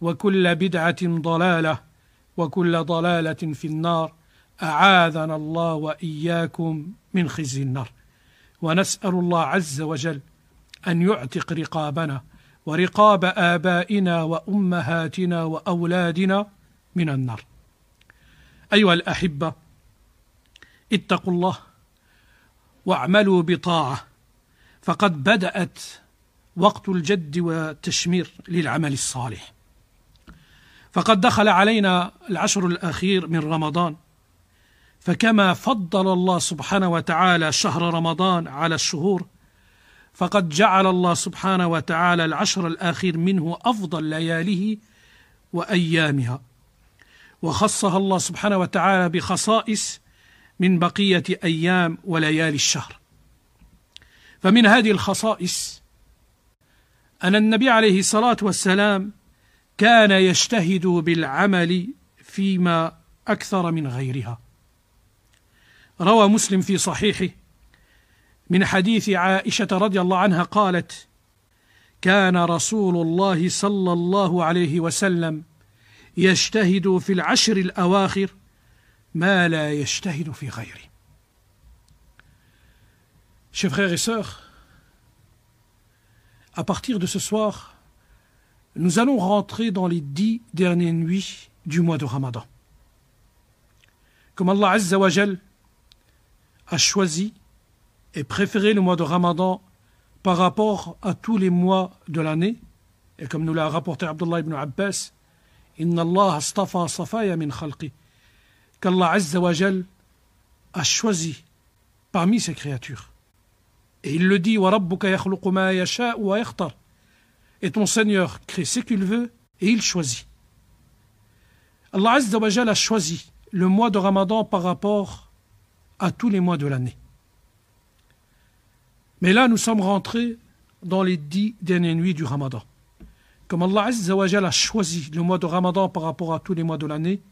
وكل بدعة ضلالة وكل ضلالة في النار. أعاذنا الله وإياكم من خزي النار. ونسأل الله عز وجل أن يعتق رقابنا ورقاب آبائنا وأمهاتنا وأولادنا من النار. أيها الأحبة اتقوا الله واعملوا بطاعة. فقد بدأت وقت الجد والتشمير للعمل الصالح. فقد دخل علينا العشر الأخير من رمضان. فكما فضل الله سبحانه وتعالى شهر رمضان على الشهور فقد جعل الله سبحانه وتعالى العشر الأخير منه أفضل لياله وأيامها. وخصها الله سبحانه وتعالى بخصائص من بقية أيام وليالي الشهر. فمن هذه الخصائص أن النبي عليه الصلاة والسلام كان يجتهد بالعمل فيما أكثر من غيرها. روى مسلم في صحيحه من حديث عائشة رضي الله عنها قالت كان رسول الله صلى الله عليه وسلم يجتهد في العشر الأواخر ما لا يجتهد في غيره. Chers frères et sœurs, à partir de ce soir, nous allons rentrer dans les dix dernières nuits du mois de Ramadan. Comme Allah Azza wa Jal a choisi et préféré le mois de Ramadan par rapport à tous les mois de l'année, et comme nous l'a rapporté Abdullah ibn Abbas, Inna Allah astafa safaya min khalqi, qu'Allah Azza wa Jal a choisi parmi ses créatures. Et il le dit. Et ton Seigneur crée ce qu'il veut et il choisit. Allah Azza wa Jal a choisi le mois de Ramadan par rapport à tous les mois de l'année. Mais là, nous sommes rentrés dans les dix dernières nuits du Ramadan. Comme Allah a choisi le mois de Ramadan par rapport à tous les mois de l'année,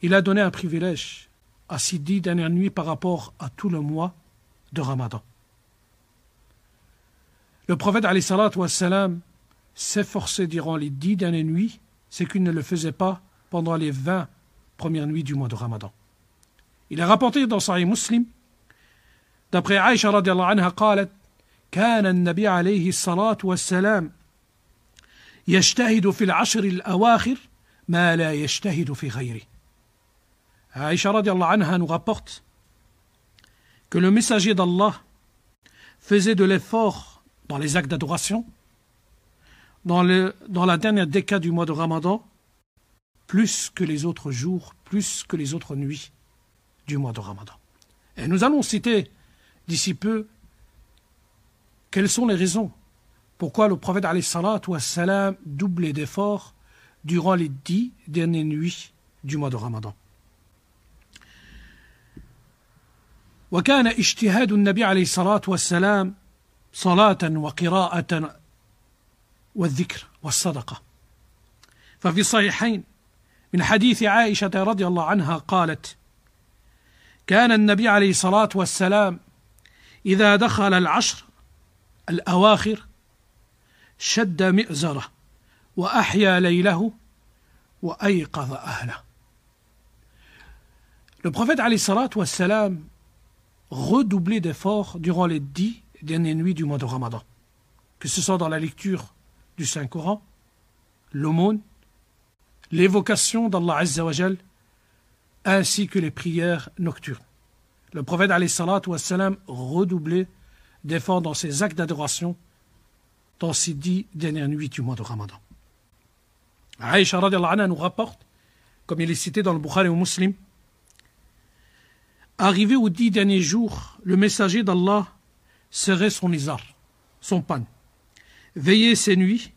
il a donné un privilège à ces dix dernières nuits par rapport à tout le mois de Ramadan. Le prophète wassalam, s'efforçait durant les dix dernières nuits, ce qu'il ne le faisait pas pendant les vingt premières nuits du mois de Ramadan. Il a rapporté dans Sahih Muslim, d'après Aïcha radiallahu anha, قالت كان النبي عليه الصلاة والسلام يجتهد في العشر الأواخر ما لا يجتهد في غيره. Aïcha radiallahu anha nous rapporte que le messager d'Allah faisait de l'effort dans les actes d'adoration, dans, dans la dernière décade du mois de Ramadan, plus que les autres jours, plus que les autres nuits du mois de Ramadan. Et nous allons citer d'ici peu quelles sont les raisons pourquoi le prophète salam doublait d'efforts durant les dix dernières nuits du mois de Ramadan. وكان اجتهاد النبي عليه الصلاة والسلام صلاة وقراءة والذكر والصدقة. ففي الصحيحين من حديث عائشة رضي الله عنها قالت كان النبي عليه الصلاة والسلام إذا دخل العشر الأواخر شد مئزرة وأحيا ليله وأيقظ أهله. Le prophète salat salam redoublait d'efforts durant les dix dernières nuits du mois de Ramadan, que ce soit dans la lecture du Saint-Coran, l'aumône, l'évocation d'Allah Azzawajal, ainsi que les prières nocturnes. Le prophète Ali salat salam redoublait d'efforts dans ses actes d'adoration dans ces dix dernières nuits du mois de Ramadan. Aïcha nous rapporte, comme il est cité dans le Bukhari ou Muslim, Arrivé aux dix derniers jours, le messager d'Allah serait son isar, son pan. Veiller ses nuits,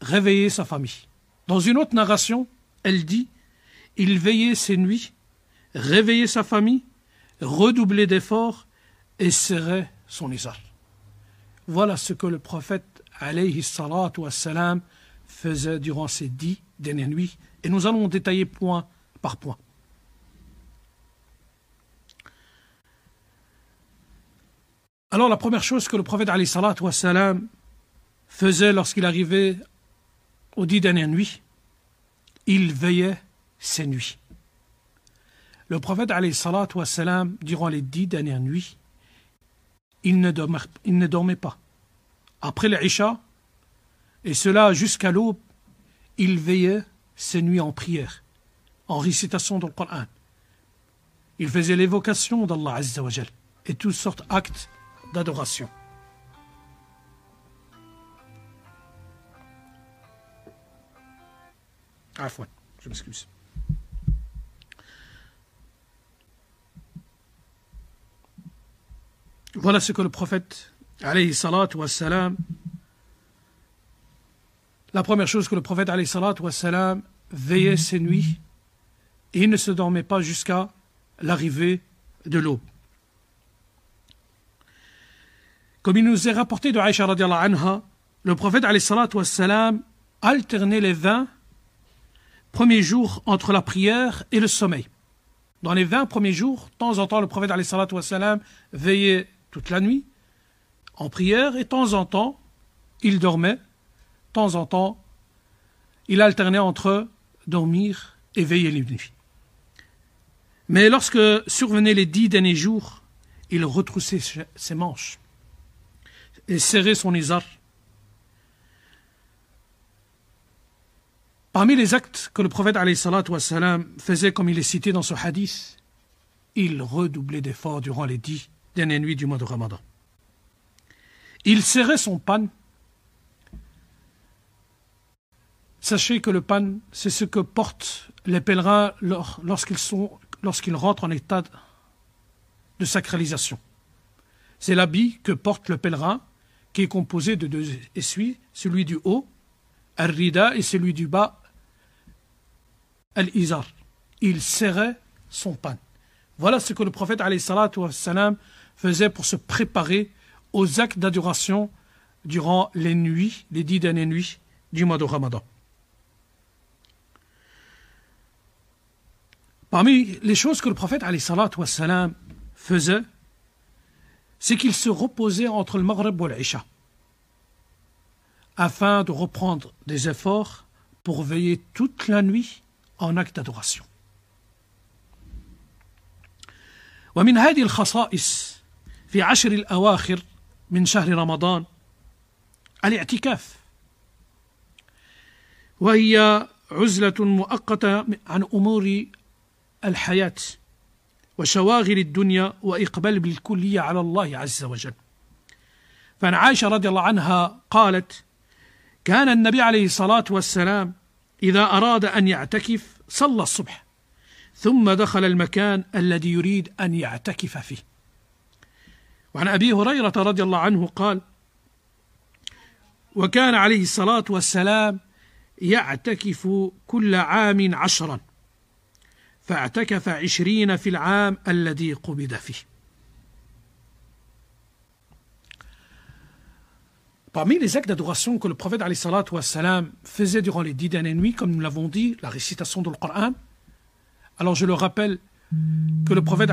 réveiller sa famille. Dans une autre narration, elle dit Il veillait ses nuits, réveillait sa famille, redoublait d'efforts et serait son isar. Voilà ce que le prophète alayhi wassalam, faisait durant ces dix dernières nuits, et nous allons détailler point par point. Alors la première chose que le prophète Ali salam faisait lorsqu'il arrivait aux dix dernières nuits, il veillait ses nuits. Le prophète Ali salam, durant les dix dernières nuits, il ne, dormait, pas. Après l'Isha, et cela jusqu'à l'aube, il veillait ses nuits en prière, en récitation du Coran. Il faisait l'évocation d'Allah Azzawajal et toutes sortes d'actes d'adoration. Afwan, je m'excuse. Voilà ce que le prophète, alayhi la première chose que le prophète, alayhi salatu wassalam, veillait ses nuits et il ne se dormait pas jusqu'à l'arrivée de l'aube. Comme il nous est rapporté de Aïcha anha, le prophète wassalam, alternait les vingt premiers jours entre la prière et le sommeil. Dans les vingt premiers jours, de temps en temps, le prophète wassalam, veillait toute la nuit en prière et de temps en temps, il dormait. De temps en temps, il alternait entre dormir et veiller les. Mais lorsque survenaient les dix derniers jours, il retroussait ses manches et serrer son isar. Parmi les actes que le prophète faisait comme il est cité dans ce hadith, il redoublait d'efforts durant les dix dernières nuits du mois de Ramadan. Il serrait son pan. Sachez que le pan, c'est ce que portent les pèlerins lorsqu'ils lorsqu'ils rentrent en état de sacralisation. C'est l'habit que porte le pèlerin qui est composé de deux essuies, celui du haut, Al-Rida, et celui du bas, Al-Izar. Il serrait son pan. Voilà ce que le prophète faisait pour se préparer aux actes d'adoration durant les nuits, les dix dernières nuits du mois de Ramadan. Parmi les choses que le prophète faisait, c'est qu'il se reposait entre le Maghreb et l'Isha, afin de reprendre des efforts pour veiller toute la nuit en acte d'adoration. ومن هذه الخصائص في عشر الأواخر من شهر رمضان الاعتكاف وهي عزلة مؤقتة عن أمور الحياة وشواغل الدنيا وإقبال بالكلية على الله عز وجل. فعن عائشة رضي الله عنها قالت كان النبي عليه الصلاة والسلام إذا أراد أن يعتكف صلى الصبح ثم دخل المكان الذي يريد أن يعتكف فيه. وعن أبي هريرة رضي الله عنه قال وكان عليه الصلاة والسلام يعتكف كل عام عشرا. فاعتكف عشرين في العام الذي قبض فيه Parmi les actes d'adoration que le prophète wassalam, faisait durant les dix dernières nuits, comme nous l'avons dit, la récitation du Coran, alors je le rappelle, que le prophète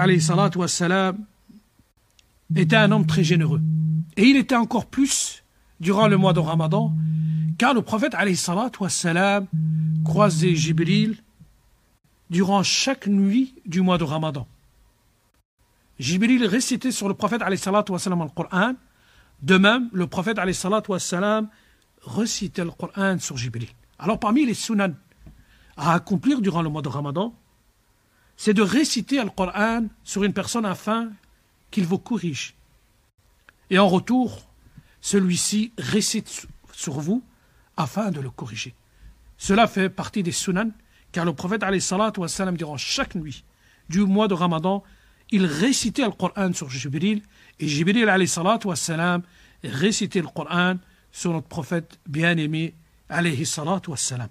wassalam, était un homme très généreux. Et il était encore plus durant le mois de Ramadan, car le prophète wassalam, croisait Jibril durant chaque nuit du mois de Ramadan. Jibril récitait sur le prophète wassalam, le Coran. De même, le prophète wassalam, récitait le Coran sur Jibril. Alors parmi les sunan à accomplir durant le mois de Ramadan, c'est de réciter le Coran sur une personne afin qu'il vous corrige. Et en retour, celui-ci récite sur vous afin de le corriger. Cela fait partie des sunan, car le prophète wassalam, durant chaque nuit du mois de Ramadan, il récitait le Coran sur Jibril, et Jibril wassalam, récitait le Coran sur notre prophète bien-aimé wassalam.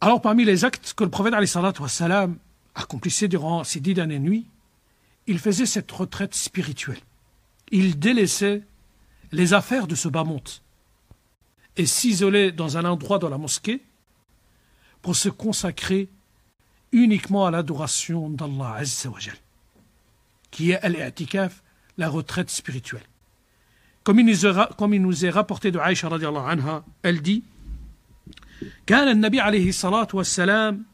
Alors, parmi les actes que le prophète wassalam, accomplissait durant ces dix dernières nuits, il faisait cette retraite spirituelle. Il délaissait les affaires de ce bas monde et s'isolait dans un endroit de la mosquée pour se consacrer uniquement à l'adoration d'Allah Azzawajal, qui est al-i'tikaf, la retraite spirituelle. Comme il nous est, comme il nous est rapporté de Aïcha radiallahu anha, elle dit كان النبي عليه الصلاة والسلام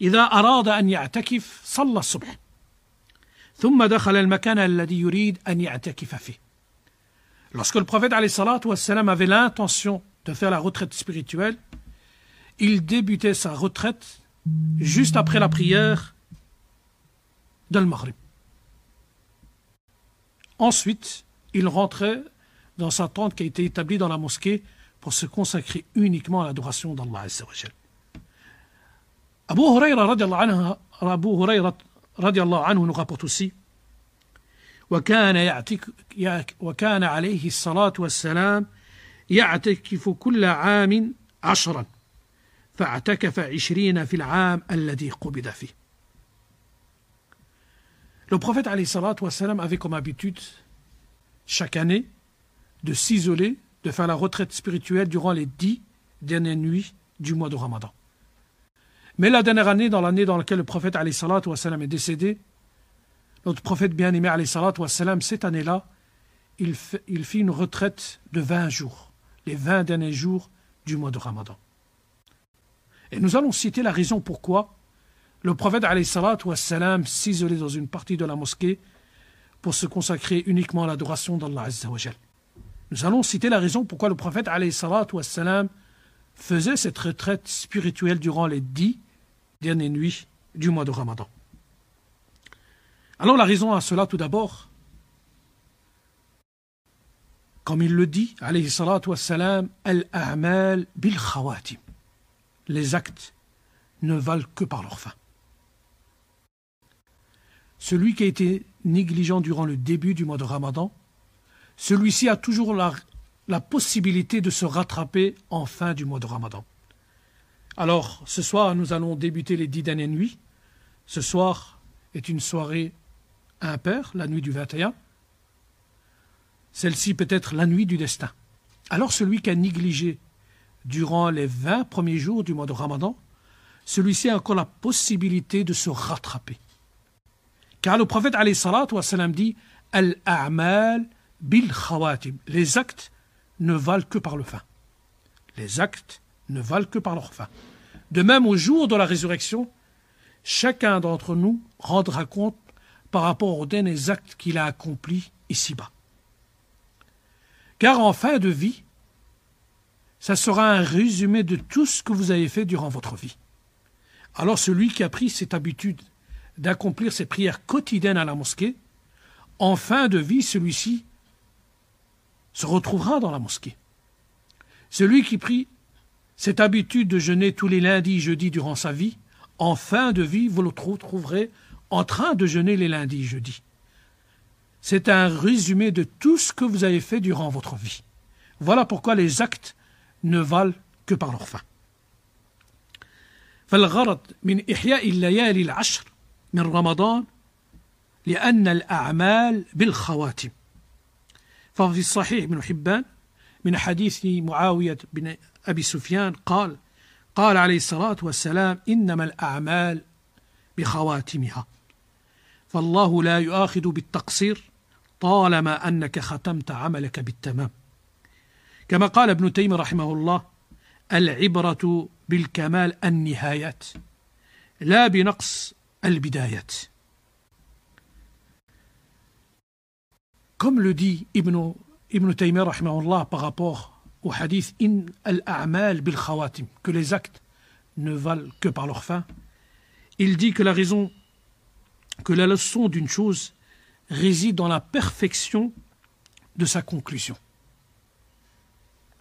إذا أراد أن يعتكف صلى الصبح ثم دخل المكان الذي يريد أن يعتكف فيه Lorsque le prophète wassalam, avait l'intention de faire la retraite spirituelle, il débutait sa retraite juste après la prière de Maghrib. Ensuite, il rentrait dans sa tente qui a été établie dans la mosquée pour se consacrer uniquement à l'adoration d'Allah Abu Huraira nous rapporte aussi وكان يعتك وكان عليه الصلاة والسلام يعتكف كل عام عشرا فاعتكف عشرين في العام الذي قبض فيه Le prophète wassalam, avait comme habitude, chaque année, de s'isoler, de faire la retraite spirituelle durant les dix dernières nuits du mois de Ramadan. Mais la dernière année, dans l'année dans laquelle le prophète wassalam, est décédé, notre prophète bien-aimé cette année-là, il, fit une retraite de 20 jours, les 20 derniers jours du mois de Ramadan. Et nous allons citer la raison pourquoi le prophète s'isolait dans une partie de la mosquée pour se consacrer uniquement à l'adoration d'Allah Azzawajal. Nous allons citer la raison pourquoi le prophète wassalam, faisait cette retraite spirituelle durant les dix dernières nuits du mois de Ramadan. Alors la raison à cela tout d'abord, comme il le dit, alayhi salatu wassalam, al-a'mal bil khawatim. Les actes ne valent que par leur fin. Celui qui a été négligent durant le début du mois de Ramadan, celui-ci a toujours la, la possibilité de se rattraper en fin du mois de Ramadan. Alors, ce soir, nous allons débuter les dix dernières nuits. Ce soir est une soirée impaire, la nuit du 21. Celle-ci peut être la nuit du destin. Alors celui qui a négligé durant les 20 premiers jours du mois de Ramadan, celui-ci a encore la possibilité de se rattraper. Car le prophète dit Al-a'mal bil khawatim. Les actes ne valent que par le fin. Les actes ne valent que par leur fin. De même, au jour de la résurrection, chacun d'entre nous rendra compte par rapport aux derniers actes qu'il a accomplis ici-bas. Car en fin de vie, ça sera un résumé de tout ce que vous avez fait durant votre vie. Alors celui qui a pris cette habitude d'accomplir ses prières quotidiennes à la mosquée, en fin de vie, celui-ci se retrouvera dans la mosquée. Celui qui prit cette habitude de jeûner tous les lundis et jeudis durant sa vie, en fin de vie, vous le trouverez en train de jeûner les lundis et jeudis. C'est un résumé de tout ce que vous avez fait durant votre vie. Voilà pourquoi les actes ne valent que par leur fin. فالغرض من إحياء الليالي العشر من رمضان لأن الأعمال بالخواتم ففي الصحيح من حبان من حديث معاوية بن أبي سفيان قال قال عليه الصلاة والسلام إنما الأعمال بخواتمها فالله لا يؤاخذ بالتقصير طالما أنك ختمت عملك بالتمام. كما قال ابن تيمية رحمه الله العبرة بالكمال النهايات لا بنقص البدايات. كم لدي ابن ابن تيميه رحمه الله بارابور وحديث ان الاعمال بالخواتم que les actes ne valent que par leur fin il dit que la raison que la leçon d'une chose réside dans la perfection de sa conclusion.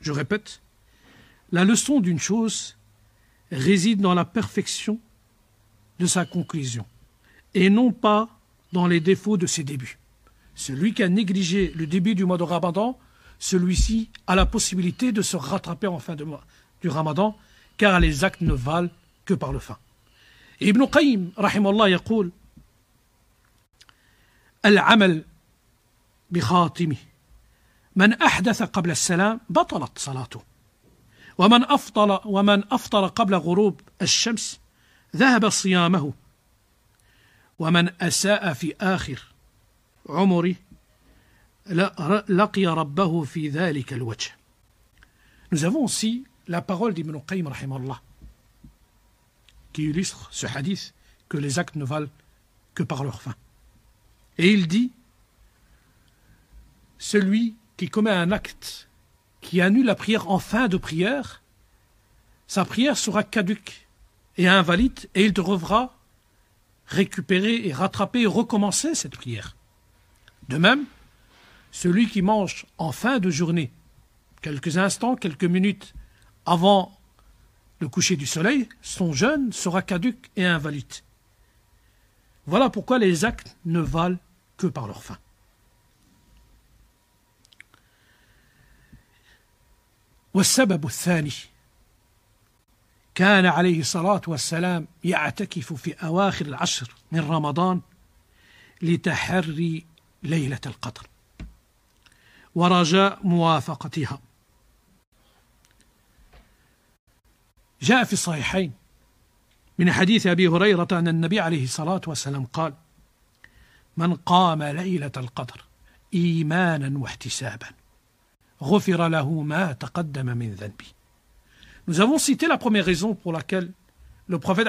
Je répète, la leçon d'une chose réside dans la perfection de sa conclusion, et non pas dans les défauts de ses débuts. Celui qui a négligé le début du mois de Ramadan, celui-ci a la possibilité de se rattraper en fin de mois du Ramadan, car les actes ne valent que par le fin. Ibn Qayyim, العمل بخاتمه من أحدث قبل السلام بطلت صلاته. ومن أفطر ومن أفطر قبل غروب الشمس ذهب صيامه. ومن أساء في آخر عمره لقي ربه في ذلك الوجه. Nous avons aussi la parole d'Ibn Qayyim rahimallah qui illustre ce hadith que les actes ne valent que par leur fin. Et il dit Celui qui commet un acte qui annule la prière en fin de prière, sa prière sera caduque et invalide et il devra récupérer et rattraper et recommencer cette prière. De même, celui qui mange en fin de journée, quelques instants, quelques minutes avant le coucher du soleil, son jeûne sera caduque et invalide. Voilà pourquoi les actes ne valent que par leur fin. والسبب الثاني كان عليه الصلاة والسلام يعتكف في أواخر العشر من رمضان لتحري ليلة القدر ورجاء موافقتها جاء في الصحيحين من حديث أبي هريرة أن النبي عليه الصلاة والسلام قال من قام ليلة القدر إيمانا واحتسابا غفر له ما تقدم من ذنبه Nous avons cité la première raison pour laquelle le prophète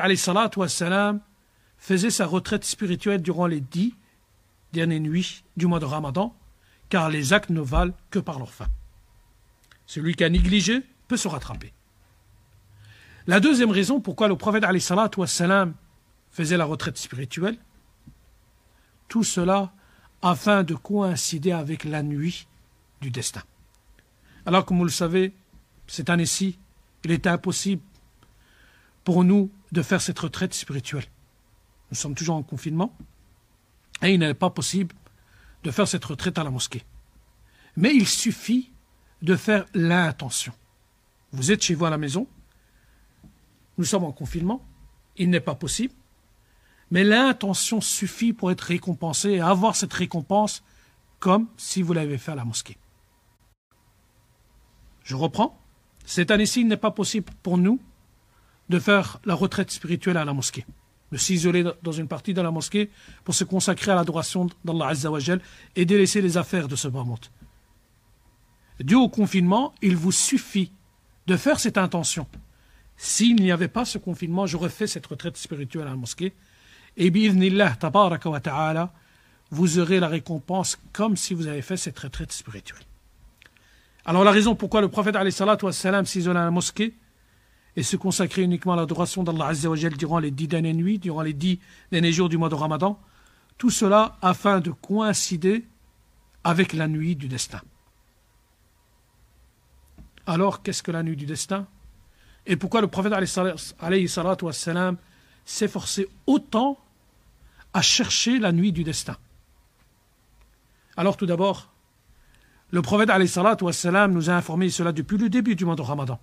wassalam, faisait sa retraite spirituelle durant les dix dernières nuits du mois de Ramadan, car les actes ne valent que par leur fin. Celui qui a négligé peut se rattraper. La deuxième raison pourquoi le prophète wassalam, faisait la retraite spirituelle, tout cela afin de coïncider avec la nuit du destin. Alors, comme vous le savez, cette année-ci, il est impossible pour nous de faire cette retraite spirituelle. Nous sommes toujours en confinement et il n'est pas possible de faire cette retraite à la mosquée. Mais il suffit de faire l'intention. Vous êtes chez vous à la maison, nous sommes en confinement, il n'est pas possible, mais l'intention suffit pour être récompensé et avoir cette récompense comme si vous l'avez fait à la mosquée. Je reprends. Cette année-ci, il n'est pas possible pour nous de faire la retraite spirituelle à la mosquée, de s'isoler dans une partie de la mosquée pour se consacrer à l'adoration d'Allah Azzawajal et délaisser les affaires de ce bas monde. Dû au confinement, il vous suffit de faire cette intention. S'il n'y avait pas ce confinement, j'aurais fait cette retraite spirituelle à la mosquée. Et bi'idhnillah, tabaraka wa ta'ala, vous aurez la récompense comme si vous avez fait cette retraite spirituelle. Alors la raison pourquoi le prophète s'isolait à la mosquée et se consacrait uniquement à l'adoration d'Allah durant les dix dernières nuits, durant les dix derniers jours du mois de Ramadan, tout cela afin de coïncider avec la nuit du destin. Alors, qu'est-ce que la nuit du destin? Et pourquoi le prophète s'efforçait autant à chercher la nuit du destin Alors tout d'abord, le prophète wassalam, nous a informé cela depuis le début du mois de Ramadan.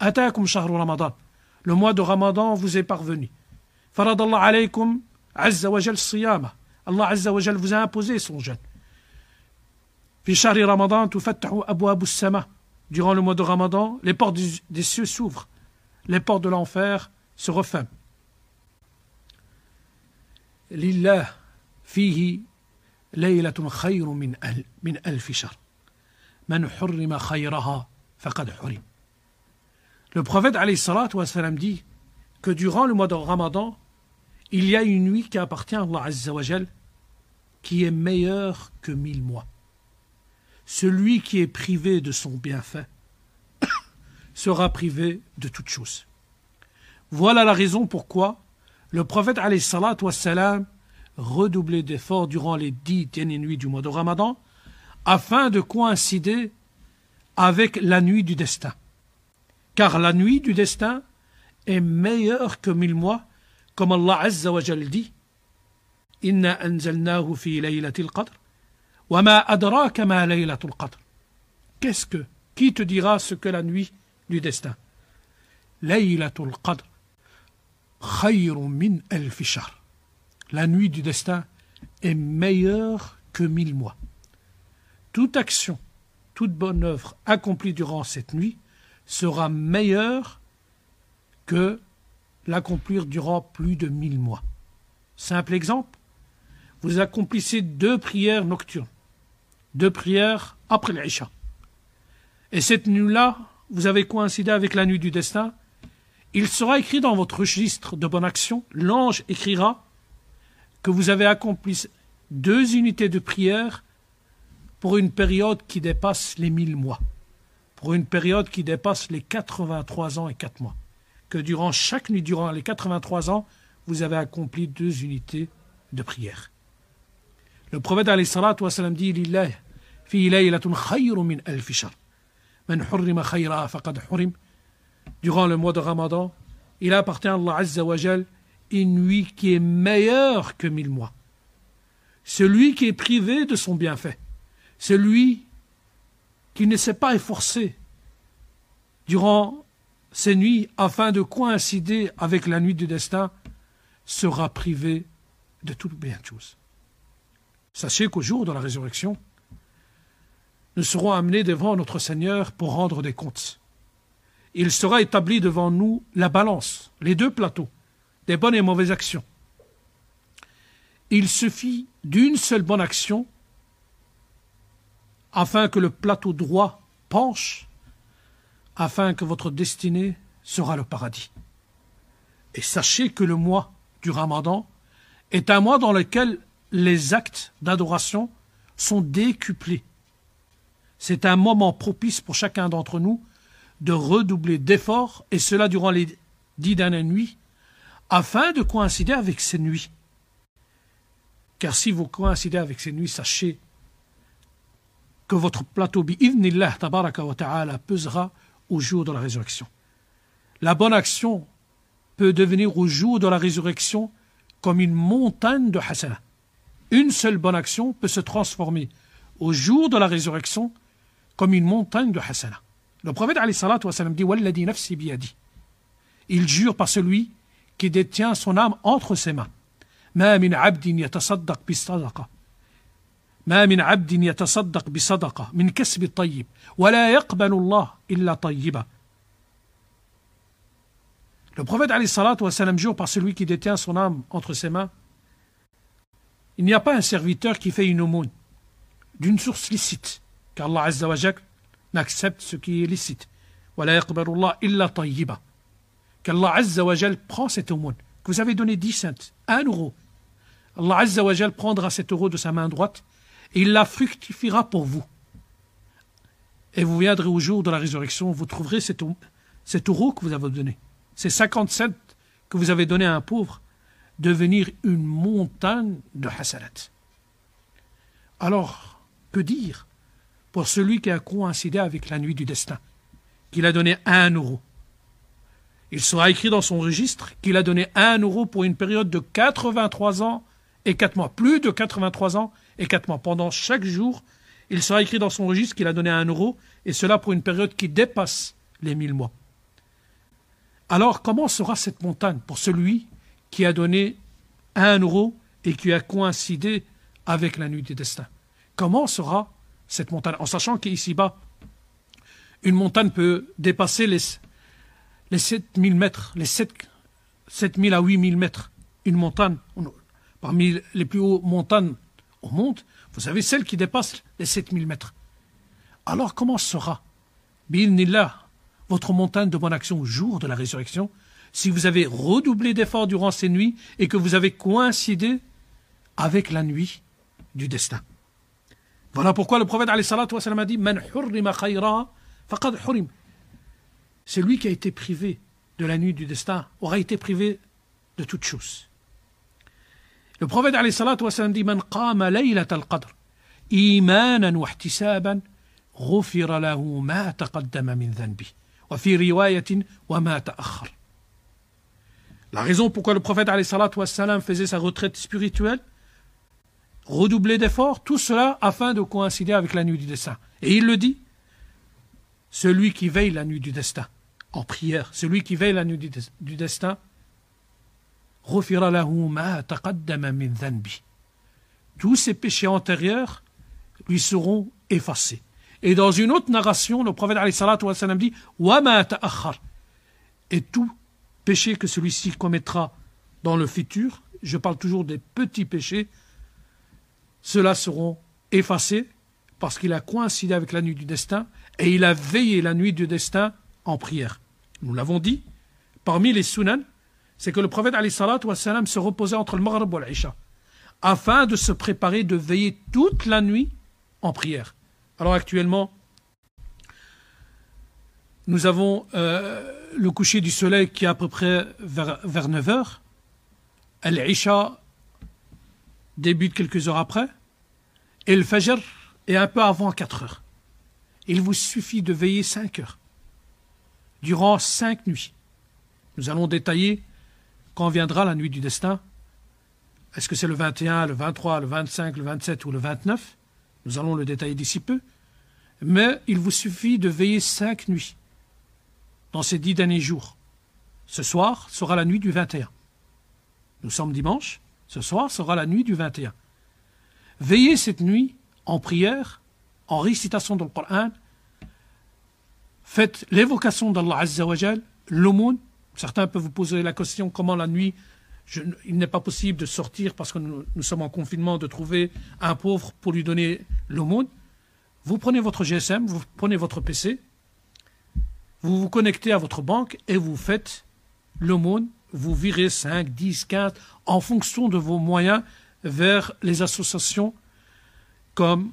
Atakum shahru Ramadan. Le mois de Ramadan vous est parvenu. Faradallah alaykum azza wa siyama. Allah azza vous a imposé son jeûne. Ramadan tufattahu abwabu sama. Durant le mois de Ramadan, les portes des cieux s'ouvrent. les portes de l'enfer se referment. Le prophète wassalam, dit que durant le mois de Ramadan, il y a une nuit qui appartient à Allah Azzawajal qui est meilleure que mille mois. Celui qui est privé de son bienfait sera privé de toute chose. Voilà la raison pourquoi le prophète wassalam, redoublait d'efforts durant les dix dernières nuits du mois de Ramadan afin de coïncider avec la nuit du destin. Car la nuit du destin est meilleure que mille mois, comme Allah Azza wa Jal dit Inna anzalnahu fi qadr, wa ma qadr. Qu'est-ce que Qui te dira ce que la nuit du destin? Laylatul qadr, khayrun min alfi shahr. La nuit du destin est meilleure que mille mois. Toute action, toute bonne œuvre accomplie durant cette nuit sera meilleure que l'accomplir durant plus de mille mois. Simple exemple, vous accomplissez deux prières nocturnes, deux prières après l'Isha. Et cette nuit-là, vous avez coïncidé avec la nuit du destin, il sera écrit dans votre registre de bonne action, l'ange écrira que vous avez accompli deux unités de prière pour une période qui dépasse les mille mois, pour une période qui dépasse les 83 ans et quatre mois, que durant chaque nuit, durant les 83 ans, vous avez accompli deux unités de prière. Le prophète wassalam, dit Durant le mois de Ramadan, il appartient à Allah Azza wa une nuit qui est meilleure que mille mois. Celui qui est privé de son bienfait, celui qui ne s'est pas efforcé durant ces nuits afin de coïncider avec la nuit du destin, sera privé de toute bien chose. Sachez qu'au jour de la résurrection, nous serons amenés devant notre Seigneur pour rendre des comptes. Il sera établi devant nous la balance, les deux plateaux, des bonnes et mauvaises actions. Il suffit d'une seule bonne action afin que le plateau droit penche, afin que votre destinée sera le paradis. Et sachez que le mois du Ramadan est un mois dans lequel les actes d'adoration sont décuplés. C'est un moment propice pour chacun d'entre nous de redoubler d'efforts, et cela durant les dix dernières nuits, afin de coïncider avec ces nuits. Car si vous coïncidez avec ces nuits, sachez que votre plateau bi'idnillah tabaraka wa ta'ala pesera au jour de la résurrection. La bonne action peut devenir au jour de la résurrection comme une montagne de hasana. Une seule bonne action peut se transformer au jour de la résurrection comme une montagne de hasana. Le prophète dit Il jure par celui qui détient son âme entre ses mains. ما من عبد يتصدق بالصدقة ما من عبد يتصدق بصدقة من كسب طيب ولا يقبل الله إلا طيبا Le prophète Ali Salat wa salam jure par celui qui détient son âme entre ses mains. Il n'y a pas un serviteur qui fait une aumône d'une source licite, car Allah Azza wa n'accepte ce qui est licite. Qu'Allah Azza wa prend cette aumône. Que vous avez donné 10 cents, 1 euro. Allah Azza wa prendra cet euro de sa main droite et il la fructifiera pour vous. Et vous viendrez au jour de la résurrection, vous trouverez cet, euro que vous avez donné. Ces 50 cents que vous avez donné à un pauvre devenir une montagne de hasanat. Alors, que dire? Pour celui qui a coïncidé avec la nuit du destin, qu'il a donné un euro il sera écrit dans son registre qu'il a donné un euro pour une période de 83 ans et 4 mois. Plus de 83 ans et 4 mois. Pendant chaque jour, il sera écrit dans son registre qu'il a donné un euro, et cela pour une période qui dépasse les 1000 mois. Alors, comment sera cette montagne pour celui qui a donné un euro et qui a coïncidé avec la nuit des destins Comment sera cette montagne En sachant qu'ici-bas, une montagne peut dépasser les les 7000 mètres, les 7, 7000 à 8000 mètres, une montagne, parmi les plus hautes montagnes au monde, vous savez, celle qui dépasse les 7000 mètres. Alors comment sera, là, votre montagne de bonne action au jour de la résurrection, si vous avez redoublé d'efforts durant ces nuits et que vous avez coïncidé avec la nuit du destin? Voilà pourquoi le prophète a dit Man faqad hurim. Celui qui a été privé de la nuit du destin aura été privé de toute chose. Le prophète dit Man qama laylat al-qadr imanan wa ihtisaban ghufira lahu ma taqaddama min dhanbi. Wa fi riwayatin wa ma ta'akhkhar. La raison pourquoi le prophète faisait sa retraite spirituelle redoubler d'efforts, tout cela afin de coïncider avec la nuit du destin. Et il le dit, celui qui veille la nuit du destin, en prière, celui qui veille la nuit du destin, tous ses péchés antérieurs lui seront effacés. Et dans une autre narration, le prophète dit Et tout péché que celui-ci commettra dans le futur, je parle toujours des petits péchés, ceux-là seront effacés parce qu'il a coïncidé avec la nuit du destin et il a veillé la nuit du destin en prière. Nous l'avons dit, parmi les sunan, c'est que le prophète se reposait entre le Maghrib et l'Isha, afin de se préparer de veiller toute la nuit en prière. Alors actuellement, nous avons euh, le coucher du soleil qui est à peu près vers, vers 9 heures. L'Isha débute quelques heures après. Et le Fajr est un peu avant 4 heures. Il vous suffit de veiller 5 heures. Durant 5 nuits. Nous allons détailler quand viendra la nuit du destin Est-ce que c'est le 21, le 23, le 25, le 27 ou le 29 Nous allons le détailler d'ici peu. Mais il vous suffit de veiller cinq nuits dans ces dix derniers jours. Ce soir sera la nuit du 21. Nous sommes dimanche. Ce soir sera la nuit du 21. Veillez cette nuit en prière, en récitation du Coran. Faites l'évocation d'Allah Azzawajal, l'aumône, Certains peuvent vous poser la question comment la nuit, il n'est pas possible de sortir parce que nous, sommes en confinement, de trouver un pauvre pour lui donner l'aumône. Vous prenez votre GSM, vous prenez votre PC, vous vous connectez à votre banque et vous faites l'aumône. Vous virez 5, 10, 15 en fonction de vos moyens vers les associations comme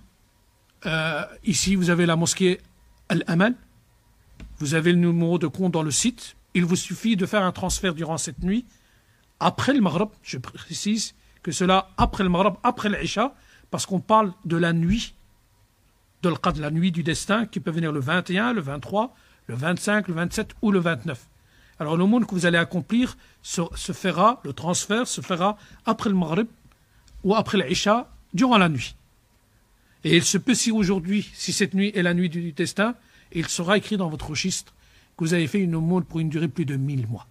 euh, ici vous avez la mosquée Al-Aman. Vous avez le numéro de compte dans le site il vous suffit de faire un transfert durant cette nuit, après le Maghreb, je précise que cela après le Maghreb, après l'Isha, parce qu'on parle de la nuit, de la nuit du destin, qui peut venir le 21, le 23, le 25, le 27 ou le 29. Alors le monde que vous allez accomplir se, fera, le transfert se fera après le Maghreb ou après l'Isha, durant la nuit. Et il se peut si aujourd'hui, si cette nuit est la nuit du destin, il sera écrit dans votre registre que vous avez fait une aumône pour une durée plus de mille mois.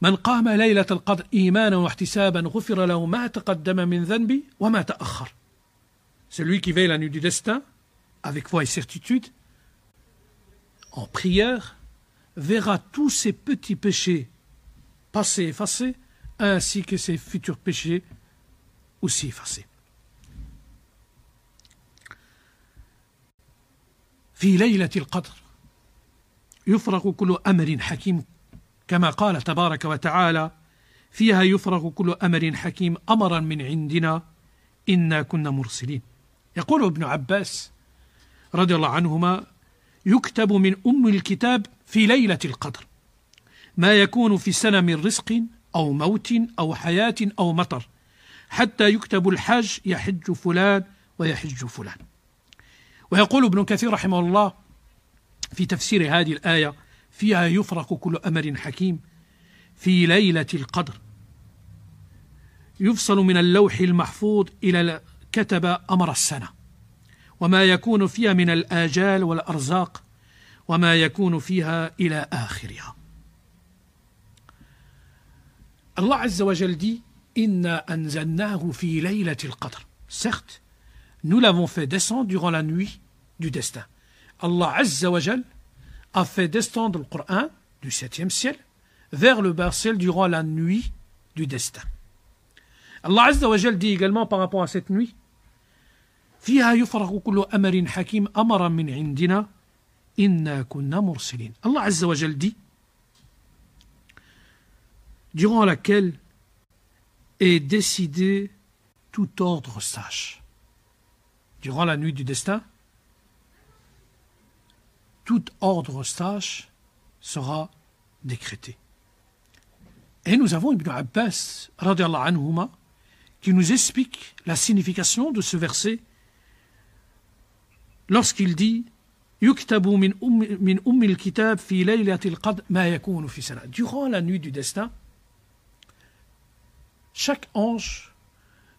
من قام ليلة القدر إيمانا واحتسابا غفر له ما تقدم من ذنبي وما تأخر. Celui qui veille la nuit du destin, avec foi et certitude, en prière, verra tous ses petits péchés passés effacés, ainsi que ses futurs péchés aussi effacés. في ليلة القدر يفرغ كل أمر حكيم كما قال تبارك وتعالى فيها يفرغ كل أمر حكيم أمرا من عندنا إنا كنا مرسلين يقول ابن عباس رضي الله عنهما يكتب من أم الكتاب في ليلة القدر. ما يكون في سنة من رزق أو موت أو حياة أو مطر. حتى يكتب الحج يحج فلان ويحج فلان. ويقول ابن كثير رحمه الله في تفسير هذه الآية فيها يفرق كل أمر حكيم في ليلة القدر. يفصل من اللوح المحفوظ إلى كتب أمر السنة. وما يكون فيها من الآجال والأرزاق وما يكون فيها إلى آخرها الله عز وجل dit إنا أنزلناه في ليلة القدر certes nous l'avons fait descendre durant la nuit du destin. Allah Azza wa a fait descendre le Coran du septième ciel vers le bas ciel durant la nuit du destin. Allah Azza wa dit également par rapport à cette nuit Allah Azza wa dit durant laquelle est décidé tout ordre sage. Durant la nuit du destin, tout ordre sage sera décrété. Et nous avons Ibn Abbas anhuma, qui nous explique la signification de ce verset lorsqu'il dit Durant la nuit du destin, chaque ange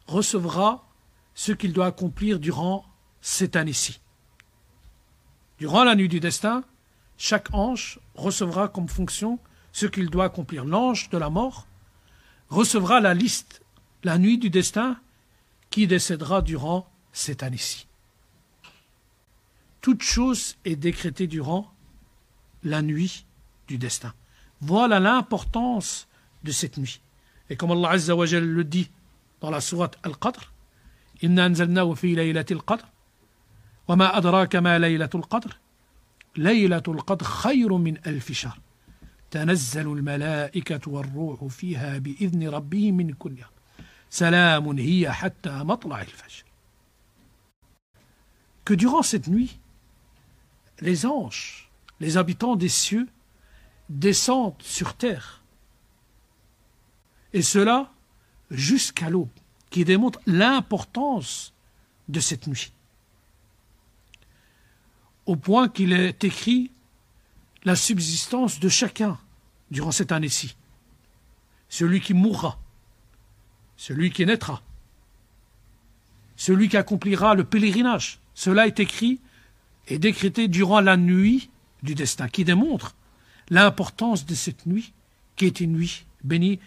recevra ce qu'il doit accomplir durant cette année-ci. Durant la nuit du destin, chaque ange recevra comme fonction ce qu'il doit accomplir. L'ange de la mort recevra la liste, la nuit du destin, qui décédera durant cette année-ci Toute chose est décrétée durant la nuit du destin. Voilà l'importance de cette nuit. Et comme Allah Azza wa le dit dans la sourate Al-Qadr, Inna anzalnahu fi laylatil qadr, wa ma adraka ma laylatul qadr, laylatul qadr khayrun min alf shahr. تنزل الملائكة والروح فيها بإذن ربهم من كل سلام هي حتى مطلع الفجر Que durant cette nuit, les anges, les habitants des cieux, descendent sur terre et cela jusqu'à l'aube, qui démontre l'importance de cette nuit. Au point qu'il est écrit la subsistance de chacun durant cette année-ci. Celui qui mourra, celui qui naîtra, celui qui accomplira le pèlerinage. Cela est écrit et décrété durant la nuit du destin, qui démontre l'importance de cette nuit, qui est une nuit bénie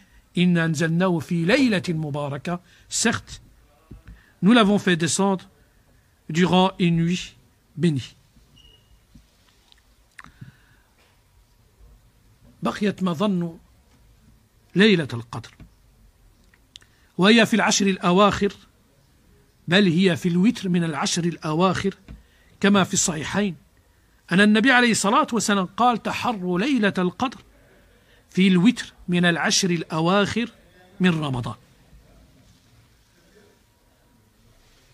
Certes, nous l'avons fait descendre durant une nuit bénie. بقيت مظن ليلة القدر وهي في العشر الأواخر بل هي في الوتر من العشر الأواخر كما في الصحيحين أن النبي عليه الصلاة والسلام قال تحروا ليلة القدر في الوتر من العشر الأواخر من رمضان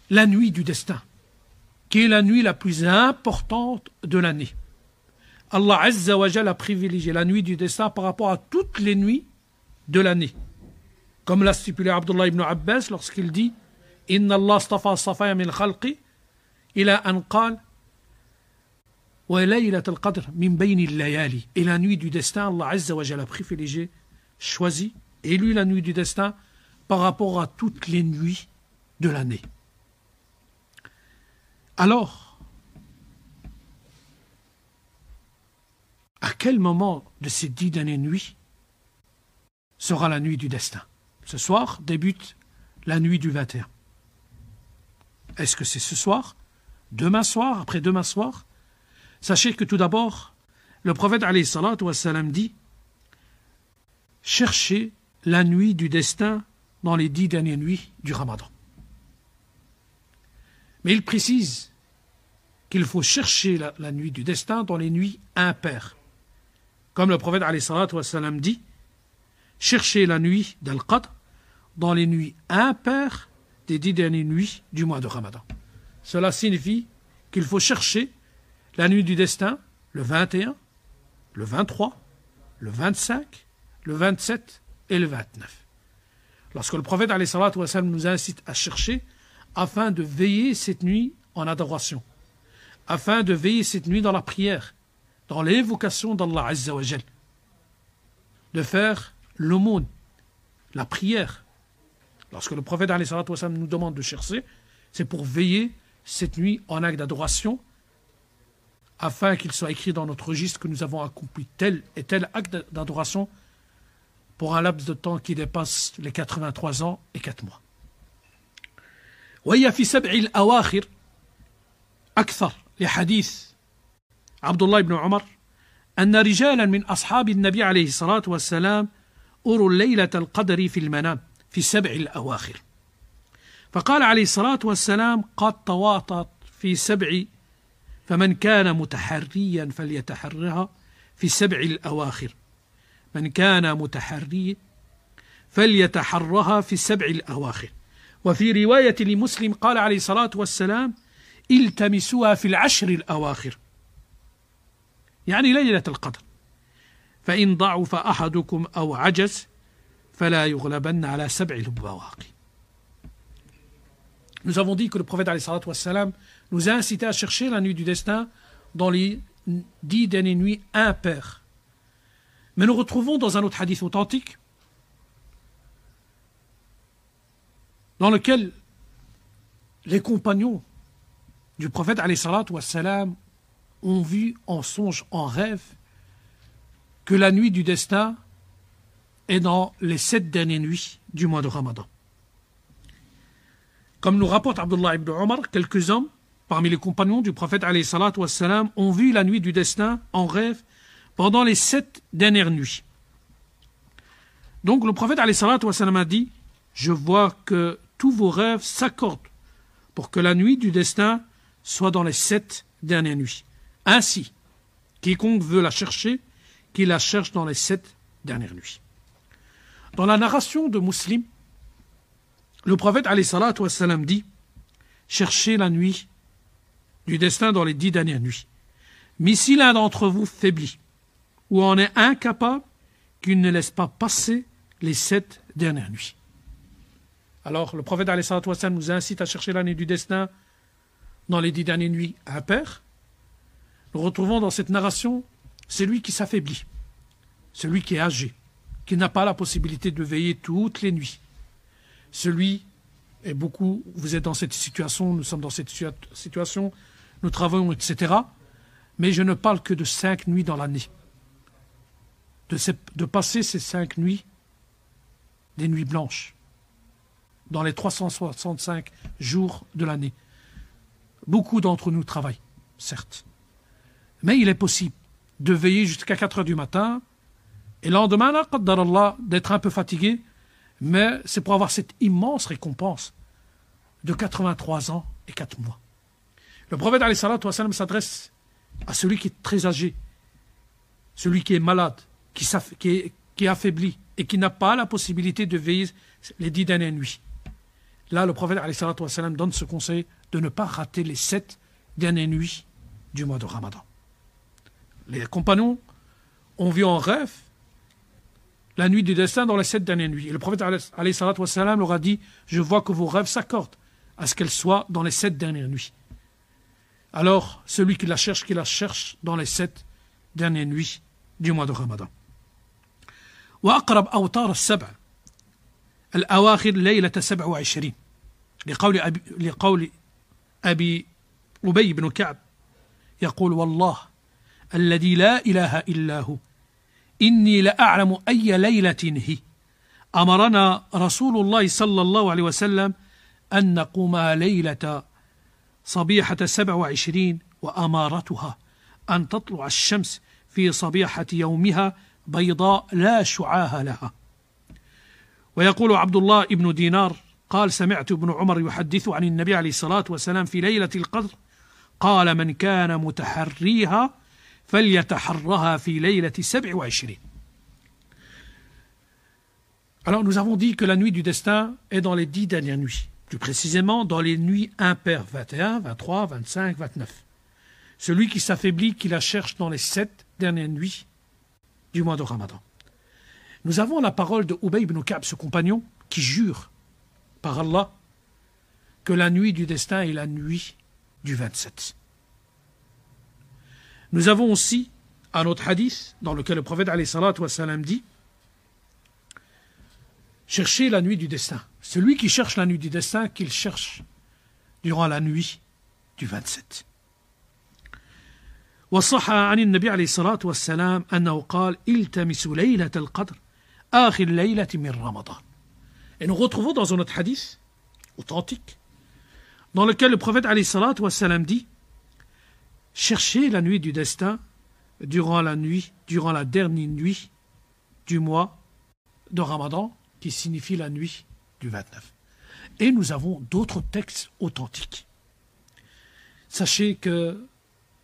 La nuit du destin, qui est la nuit la plus importante de l'année. Allah Azza wa a privilégié la nuit du destin par rapport à toutes les nuits de l'année. Comme l'a stipulé Abdullah ibn Abbas lorsqu'il dit Inna Allah stafa min khalqi ila an qal et la nuit du destin, Allah Azza wa a privilégié, choisi, élu la nuit du destin par rapport à toutes les nuits de l'année. Alors, à quel moment de ces dix dernières nuits sera la nuit du destin? Ce soir débute la nuit du 21. Est-ce que c'est ce soir? Demain soir Après-demain soir Sachez que tout d'abord, le prophète wassalam, dit Cherchez la nuit du destin dans les dix dernières nuits du ramadan. Mais il précise qu'il faut chercher la, nuit du destin dans les nuits impaires. Comme le prophète wassalam, dit Cherchez la nuit d'Al-Qadr dans les nuits impaires des dix dernières nuits du mois de ramadan. Cela signifie qu'il faut chercher la nuit du destin, le 21, le 23, le 25, le 27 et le 29. Lorsque le prophète nous incite à chercher afin de veiller cette nuit en adoration, afin de veiller cette nuit dans la prière, dans l'évocation d'Allah Azza de faire l'aumône, la prière. Lorsque le prophète nous demande de chercher, c'est pour veiller cette nuit en acte d'adoration afin qu'il soit écrit dans notre registre que nous avons accompli tel et tel acte d'adoration pour un laps de temps qui dépasse les 83 ans et 4 mois. وهي في سبع الأواخر أكثر لحديث عبد الله بن عمر أن رجالا من أصحاب النبي عليه الصلاة والسلام أروا الليلة القدر في المنام في سبع الأواخر فقال عليه الصلاة والسلام قد تواطت في سبع فمن كان متحريا فليتحرها في السبع الأواخر. من كان متحريا فليتحرها في السبع الأواخر. وفي رواية لمسلم قال عليه الصلاة والسلام التمسوها في العشر الأواخر. يعني ليلة القدر. فإن ضعف أحدكم أو عجز فلا يغلبن على سبع البواقي. Nous avons dit que le prophète wassalam, nous a incité à chercher la nuit du destin dans les dix dernières nuits impaires. Mais nous retrouvons dans un autre hadith authentique dans lequel les compagnons du prophète wassalam, ont vu en songe, en rêve, que la nuit du destin est dans les sept dernières nuits du mois de Ramadan. Comme nous rapporte Abdullah ibn Omar, quelques hommes parmi les compagnons du prophète wassalam, ont vu la nuit du destin en rêve pendant les sept dernières nuits. Donc le prophète wassalam, a dit Je vois que tous vos rêves s'accordent pour que la nuit du destin soit dans les sept dernières nuits. Ainsi, quiconque veut la chercher, qu'il la cherche dans les sept dernières nuits. Dans la narration de Muslim, le prophète wassalam, dit Cherchez la nuit du destin dans les dix dernières nuits. Mais si l'un d'entre vous faiblit ou en est incapable, qu'il ne laisse pas passer les sept dernières nuits. Alors, le prophète wassalam, nous incite à chercher la nuit du destin dans les dix dernières nuits impaires, nous retrouvons dans cette narration celui qui s'affaiblit, celui qui est âgé, qui n'a pas la possibilité de veiller toutes les nuits, celui, et beaucoup, vous êtes dans cette situation, nous sommes dans cette situation, nous travaillons, etc. Mais je ne parle que de cinq nuits dans l'année. De, passer ces cinq nuits, des nuits blanches, dans les 365 jours de l'année. Beaucoup d'entre nous travaillent, certes. Mais il est possible de veiller jusqu'à 4 heures du matin et le lendemain, d'être un peu fatigué, mais c'est pour avoir cette immense récompense de 83 ans et 4 mois. Le prophète s'adresse à celui qui est très âgé, celui qui est malade, qui, est, affaibli et qui n'a pas la possibilité de veiller les dix dernières nuits. Là, le prophète donne ce conseil de ne pas rater les sept dernières nuits du mois de Ramadan les compagnons ont vu en rêve la nuit du destin dans les sept dernières nuits. Et le prophète wassalam, leur a dit Je vois que vos rêves s'accordent à ce qu'elles soient dans les sept dernières nuits. Alors, celui qui la cherche, qui la cherche dans les sept dernières nuits du mois de Ramadan. وأقرب أوتار السبع الأواخر ليلة سبع وعشرين لقول أبي, لقول أبي أبي بن كعب يقول والله الذي لا إله إلا هو إني لأعلم أي ليلة هي. أمرنا رسول الله صلى الله عليه وسلم أن نقوم ليلة صبيحة سبع وعشرين وأمارتها. أن تطلع الشمس في صبيحة يومها بيضاء لا شعاها لها. ويقول عبد الله بن دينار قال سمعت ابن عمر يحدث عن النبي عليه الصلاة والسلام في ليلة القدر قال من كان متحريها Alors nous avons dit que la nuit du destin est dans les dix dernières nuits, plus précisément dans les nuits impaires 21, 23, 25, 29. Celui qui s'affaiblit, qui la cherche dans les sept dernières nuits du mois de Ramadan. Nous avons la parole de Ubay ibn Ka'b, ce compagnon, qui jure par Allah que la nuit du destin est la nuit du 27. Nous avons aussi un autre hadith dans lequel le prophète wassalam, dit Cherchez la nuit du destin. Celui qui cherche la nuit du destin, qu'il cherche durant la nuit du 27. وصح عن النبي عليه الصلاة والسلام أنه قال التمسوا ليلة القدر آخر ليلة من رمضان Et nous retrouvons dans un autre hadith authentique dans lequel le prophète عليه الصلاة والسلام dit Cherchez la nuit du destin durant la nuit, durant la dernière nuit du mois de Ramadan, qui signifie la nuit du 29. Et nous avons d'autres textes authentiques. Sachez que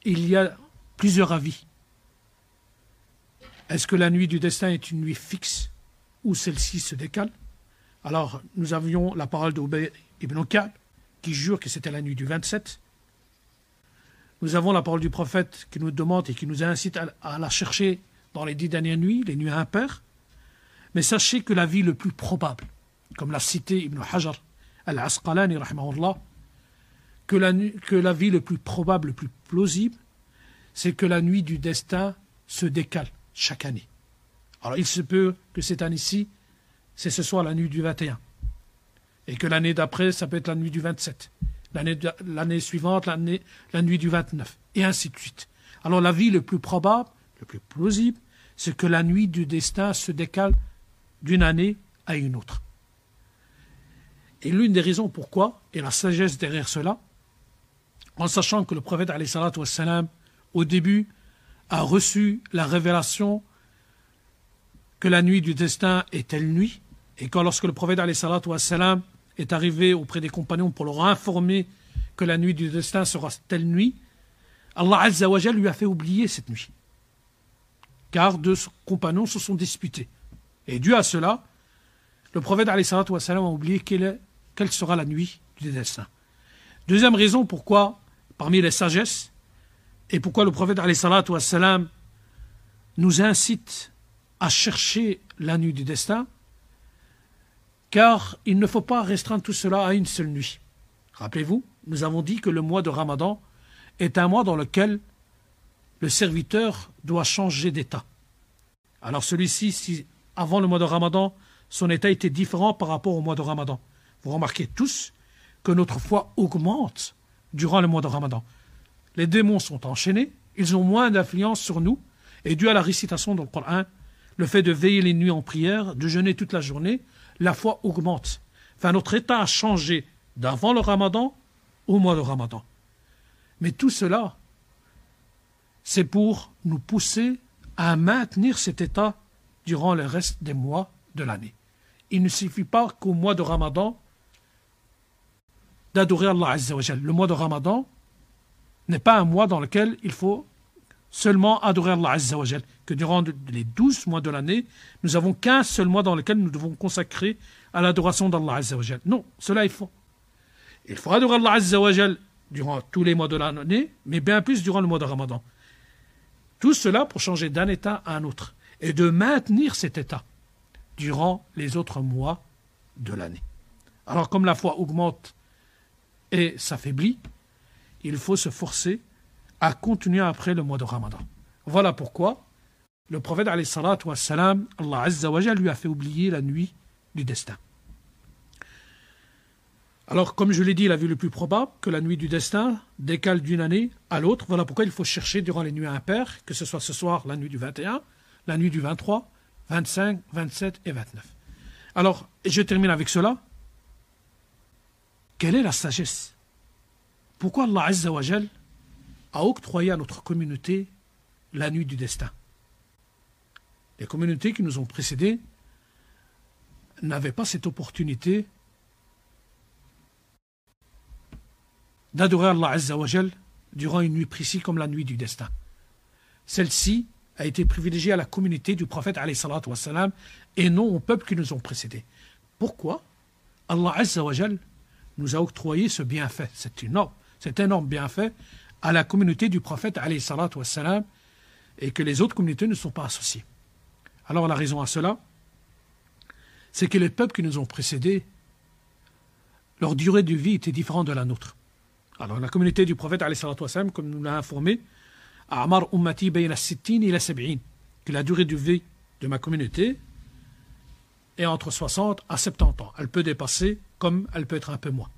il y a plusieurs avis. Est-ce que la nuit du destin est une nuit fixe ou celle-ci se décale? Alors, nous avions la parole d'Obey ibn Ka'b qui jure que c'était la nuit du 27. Nous avons la parole du prophète qui nous demande et qui nous incite à, la chercher dans les dix dernières nuits, les nuits impaires. Mais sachez que la vie le plus probable, comme l'a cité Ibn Hajar al-Asqalani, que la, que la vie le plus probable, le plus plausible, c'est que la nuit du destin se décale chaque année. Alors il se peut que cette année-ci, c'est ce soit la nuit du 21. Et que l'année d'après, ça peut être la nuit du 27. L'année suivante, la nuit du 29. Et ainsi de suite. Alors la vie le plus probable, le plus plausible, c'est que la nuit du destin se décale d'une année à une autre. Et l'une des raisons pourquoi, et la sagesse derrière cela, en sachant que le prophète wassalam, au début a reçu la révélation que la nuit du destin est telle nuit, et quand lorsque le prophète wassalam, est arrivé auprès des compagnons pour leur informer que la nuit du destin sera telle nuit, Allah Azzawajal lui a fait oublier cette nuit. Car deux compagnons se sont disputés. Et dû à cela, le prophète a oublié quelle, sera la nuit du destin. Deuxième raison pourquoi, parmi les sagesses, et pourquoi le prophète nous incite à chercher la nuit du destin, car il ne faut pas restreindre tout cela à une seule nuit. Rappelez-vous, nous avons dit que le mois de Ramadan est un mois dans lequel le serviteur doit changer d'état. Alors celui-ci, si avant le mois de Ramadan, son état était différent par rapport au mois de Ramadan. Vous remarquez tous que notre foi augmente durant le mois de Ramadan. Les démons sont enchaînés, ils ont moins d'influence sur nous, et dû à la récitation dans le Coran, le fait de veiller les nuits en prière, de jeûner toute la journée, la foi augmente. Enfin, notre état a changé d'avant le ramadan au mois de ramadan. Mais tout cela, c'est pour nous pousser à maintenir cet état durant le reste des mois de l'année. Il ne suffit pas qu'au mois de ramadan d'adorer Allah. Le mois de ramadan n'est pas un mois dans lequel il faut seulement adorer Allah Azzawajal, que durant les douze mois de l'année, nous avons qu'un seul mois dans lequel nous devons consacrer à l'adoration d'Allah Azzawajal. Non, cela est faux. Il faut adorer Allah Azzawajal durant tous les mois de l'année, mais bien plus durant le mois de Ramadan. Tout cela pour changer d'un état à un autre et de maintenir cet état durant les autres mois de l'année. Alors comme la foi augmente et s'affaiblit, il faut se forcer a continué après le mois de Ramadan. Voilà pourquoi le prophète wassalam, Allah Azza lui a fait oublier la nuit du destin. Alors, comme je l'ai dit, la vue le plus probable que la nuit du destin décale d'une année à l'autre. Voilà pourquoi il faut chercher durant les nuits impaires, que ce soit ce soir la nuit du 21, la nuit du 23, 25, 27 et 29. Alors, je termine avec cela. Quelle est la sagesse? Pourquoi Allah Azza a octroyé à notre communauté la nuit du destin. Les communautés qui nous ont précédés n'avaient pas cette opportunité d'adorer Allah Azzawajal durant une nuit précise comme la nuit du destin. Celle-ci a été privilégiée à la communauté du prophète wassalam, et non aux peuples qui nous ont précédés. Pourquoi Allah Azzawajal nous a octroyé ce bienfait, cet énorme, cet énorme bienfait à la communauté du prophète wassalam, et que les autres communautés ne sont pas associées. Alors la raison à cela, c'est que les peuples qui nous ont précédés, leur durée de vie était différente de la nôtre. Alors la communauté du prophète wassalam, comme nous l'a informé, Amar ummati bayna sittin et la que la durée de vie de ma communauté est entre 60 à 70 ans. Elle peut dépasser comme elle peut être un peu moins.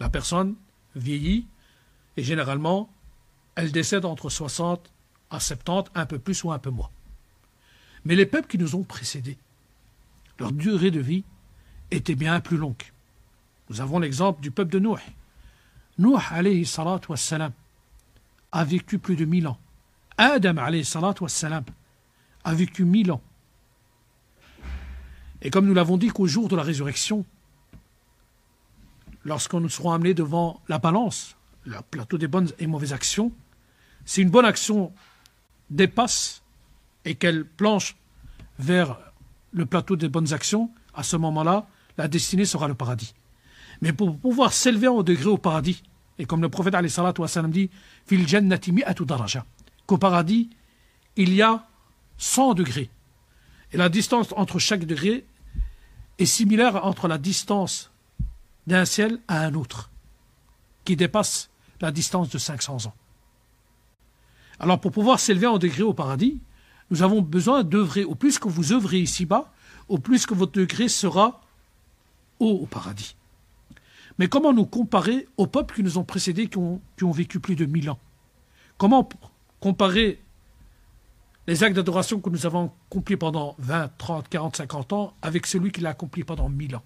La personne vieillit et généralement, elle décède entre 60 à 70, un peu plus ou un peu moins. Mais les peuples qui nous ont précédés, leur durée de vie était bien plus longue. Nous avons l'exemple du peuple de Nuh. Nuh, alayhi salatu wassalam, a vécu plus de mille ans. Adam salam, a vécu mille ans. Et comme nous l'avons dit qu'au jour de la résurrection, lorsqu'on nous serons amenés devant la balance, le plateau des bonnes et mauvaises actions, si une bonne action dépasse et qu'elle planche vers le plateau des bonnes actions, à ce moment-là, la destinée sera le paradis. Mais pour pouvoir s'élever au degré au paradis, et comme le prophète dit, qu'au paradis, il y a 100 degrés. Et la distance entre chaque degré est similaire entre la distance d'un ciel à un autre, qui dépasse la distance de 500 ans. Alors pour pouvoir s'élever en degré au paradis, nous avons besoin d'œuvrer. Au plus que vous œuvrez ici-bas, au plus que votre degré sera haut au paradis. Mais comment nous comparer aux peuples qui nous ont précédés, qui ont, vécu plus de mille ans? Comment comparer les actes d'adoration que nous avons accomplis pendant 20, 30, 40, 50 ans avec celui qui l'a accompli pendant mille ans?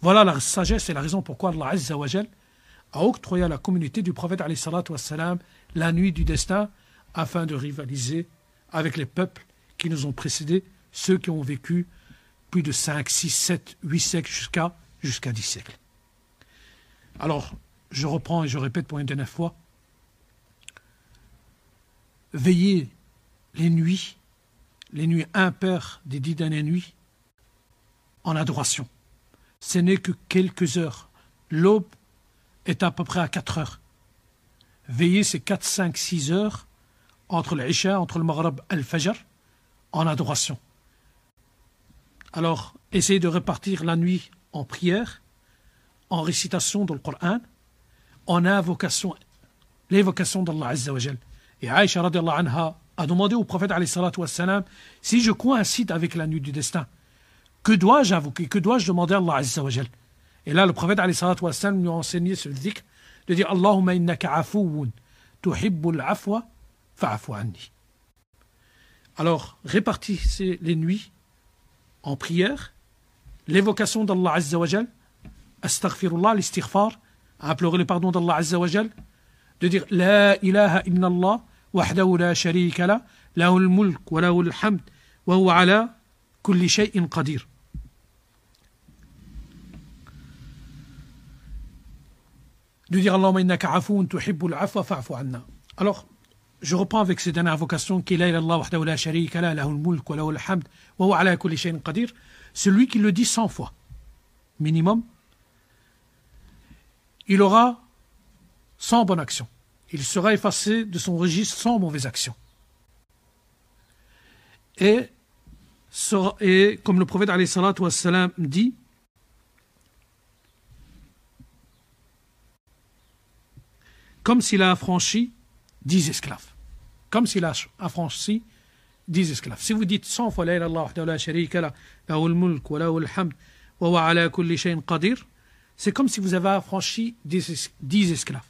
Voilà la sagesse et la raison pourquoi Allah Azza wa a octroyé à la communauté du prophète wassalam, la nuit du destin afin de rivaliser avec les peuples qui nous ont précédés, ceux qui ont vécu plus de 5, 6, 7, 8 siècles jusqu'à jusqu'à 10 siècles. Alors, je reprends et je répète pour une dernière fois, veillez les nuits, les nuits impaires des dix dernières nuits, en adoration. Ce n'est que quelques heures. L'aube est à peu près à 4 heures. Veillez ces 4, 5, 6 heures entre l'Isha, entre le Maghreb et le Fajr, en adoration. Alors, essayez de répartir la nuit en prière, en récitation dans le Coran, en invocation, l'évocation d'Allah Azza wa Et Aïcha anha a demandé au prophète si je coïncide avec la nuit du destin, que dois-je invoquer, que dois-je demander à Allah Et là, le prophète wassalam, lui a enseigné ce dhikr de dire Allahumma innaka afoun tuhibbul afwa fa'afu anni. Alors, répartissez les nuits en prière, l'évocation d'Allah Azza wa Jal, astaghfirullah, l'istighfar, implorer le pardon d'Allah Azza wa Jal, de dire La ilaha illallah, wahdahu la sharika la, lahu al-mulk wa lahu al-hamd, wa huwa ala kulli shay'in qadir. De dire Allahumma innaka afoun tuhibbul afwa fa'fu anna. Alors, je reprends avec cette dernière invocation qui est la wahdahu la sharika la, qadir celui qui le dit 100 fois, minimum, il aura 100 bonnes actions. Il sera effacé de son registre sans mauvaises actions. Et, et comme le prophète dit, comme s'il a affranchi 10 esclaves. Comme s'il a affranchi 10 esclaves. Si vous dites 100 fois la ilaha la sharika la, mulk wa hamd wa wa ala kulli shay'in qadir, c'est comme si vous avez affranchi 10 esclaves.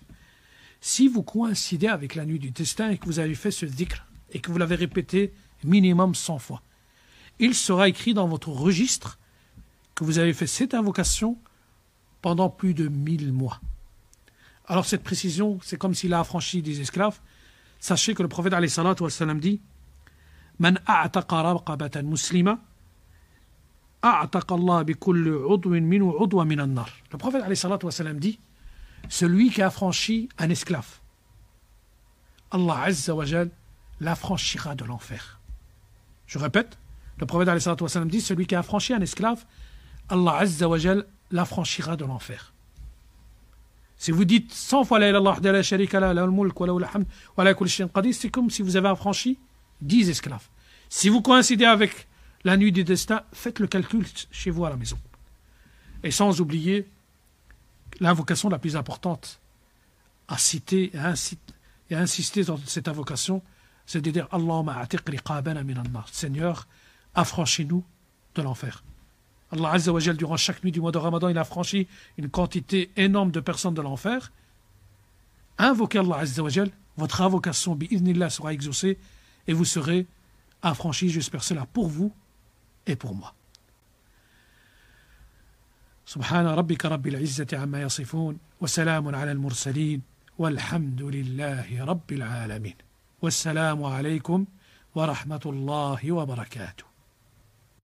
Si vous coïncidez avec la nuit du destin et que vous avez fait ce dhikr et que vous l'avez répété minimum 100 fois, il sera écrit dans votre registre que vous avez fait cette invocation pendant plus de 1000 mois. Alors cette précision, c'est comme s'il a affranchi des esclaves. Sachez que le prophète dit من أعتق رقبة مسلمة أعتق الله بكل عضو منه عضو من النار Le prophète عليه الصلاة والسلام dit Celui qui a franchi un esclave, Allah Azza wa Jal l'affranchira de l'enfer. Je répète, le prophète عليه الصلاة والسلام dit Celui qui a franchi un esclave, Allah Azza wa Jal l'affranchira de l'enfer. Si vous dites 100 fois c'est comme si vous avez affranchi 10 esclaves. Si vous coïncidez avec la nuit du destin, faites le calcul chez vous à la maison. Et sans oublier l'invocation la plus importante à citer et à, insister dans cette invocation, c'est de dire Allahumma atiq riqabana min Seigneur, affranchis-nous de l'enfer. Allah Azza wa durant chaque nuit du mois de Ramadan, il a franchi une quantité énorme de personnes de l'enfer. Invoquez Allah Azza wa votre invocation, bi'idnillah, sera exaucée et vous serez affranchis, j'espère cela pour vous et pour moi. سبحان ربك رب العزة عما يصفون وسلام على المرسلين والحمد لله رب العالمين Wassalamu alaikum wa rahmatullahi wa barakatuh.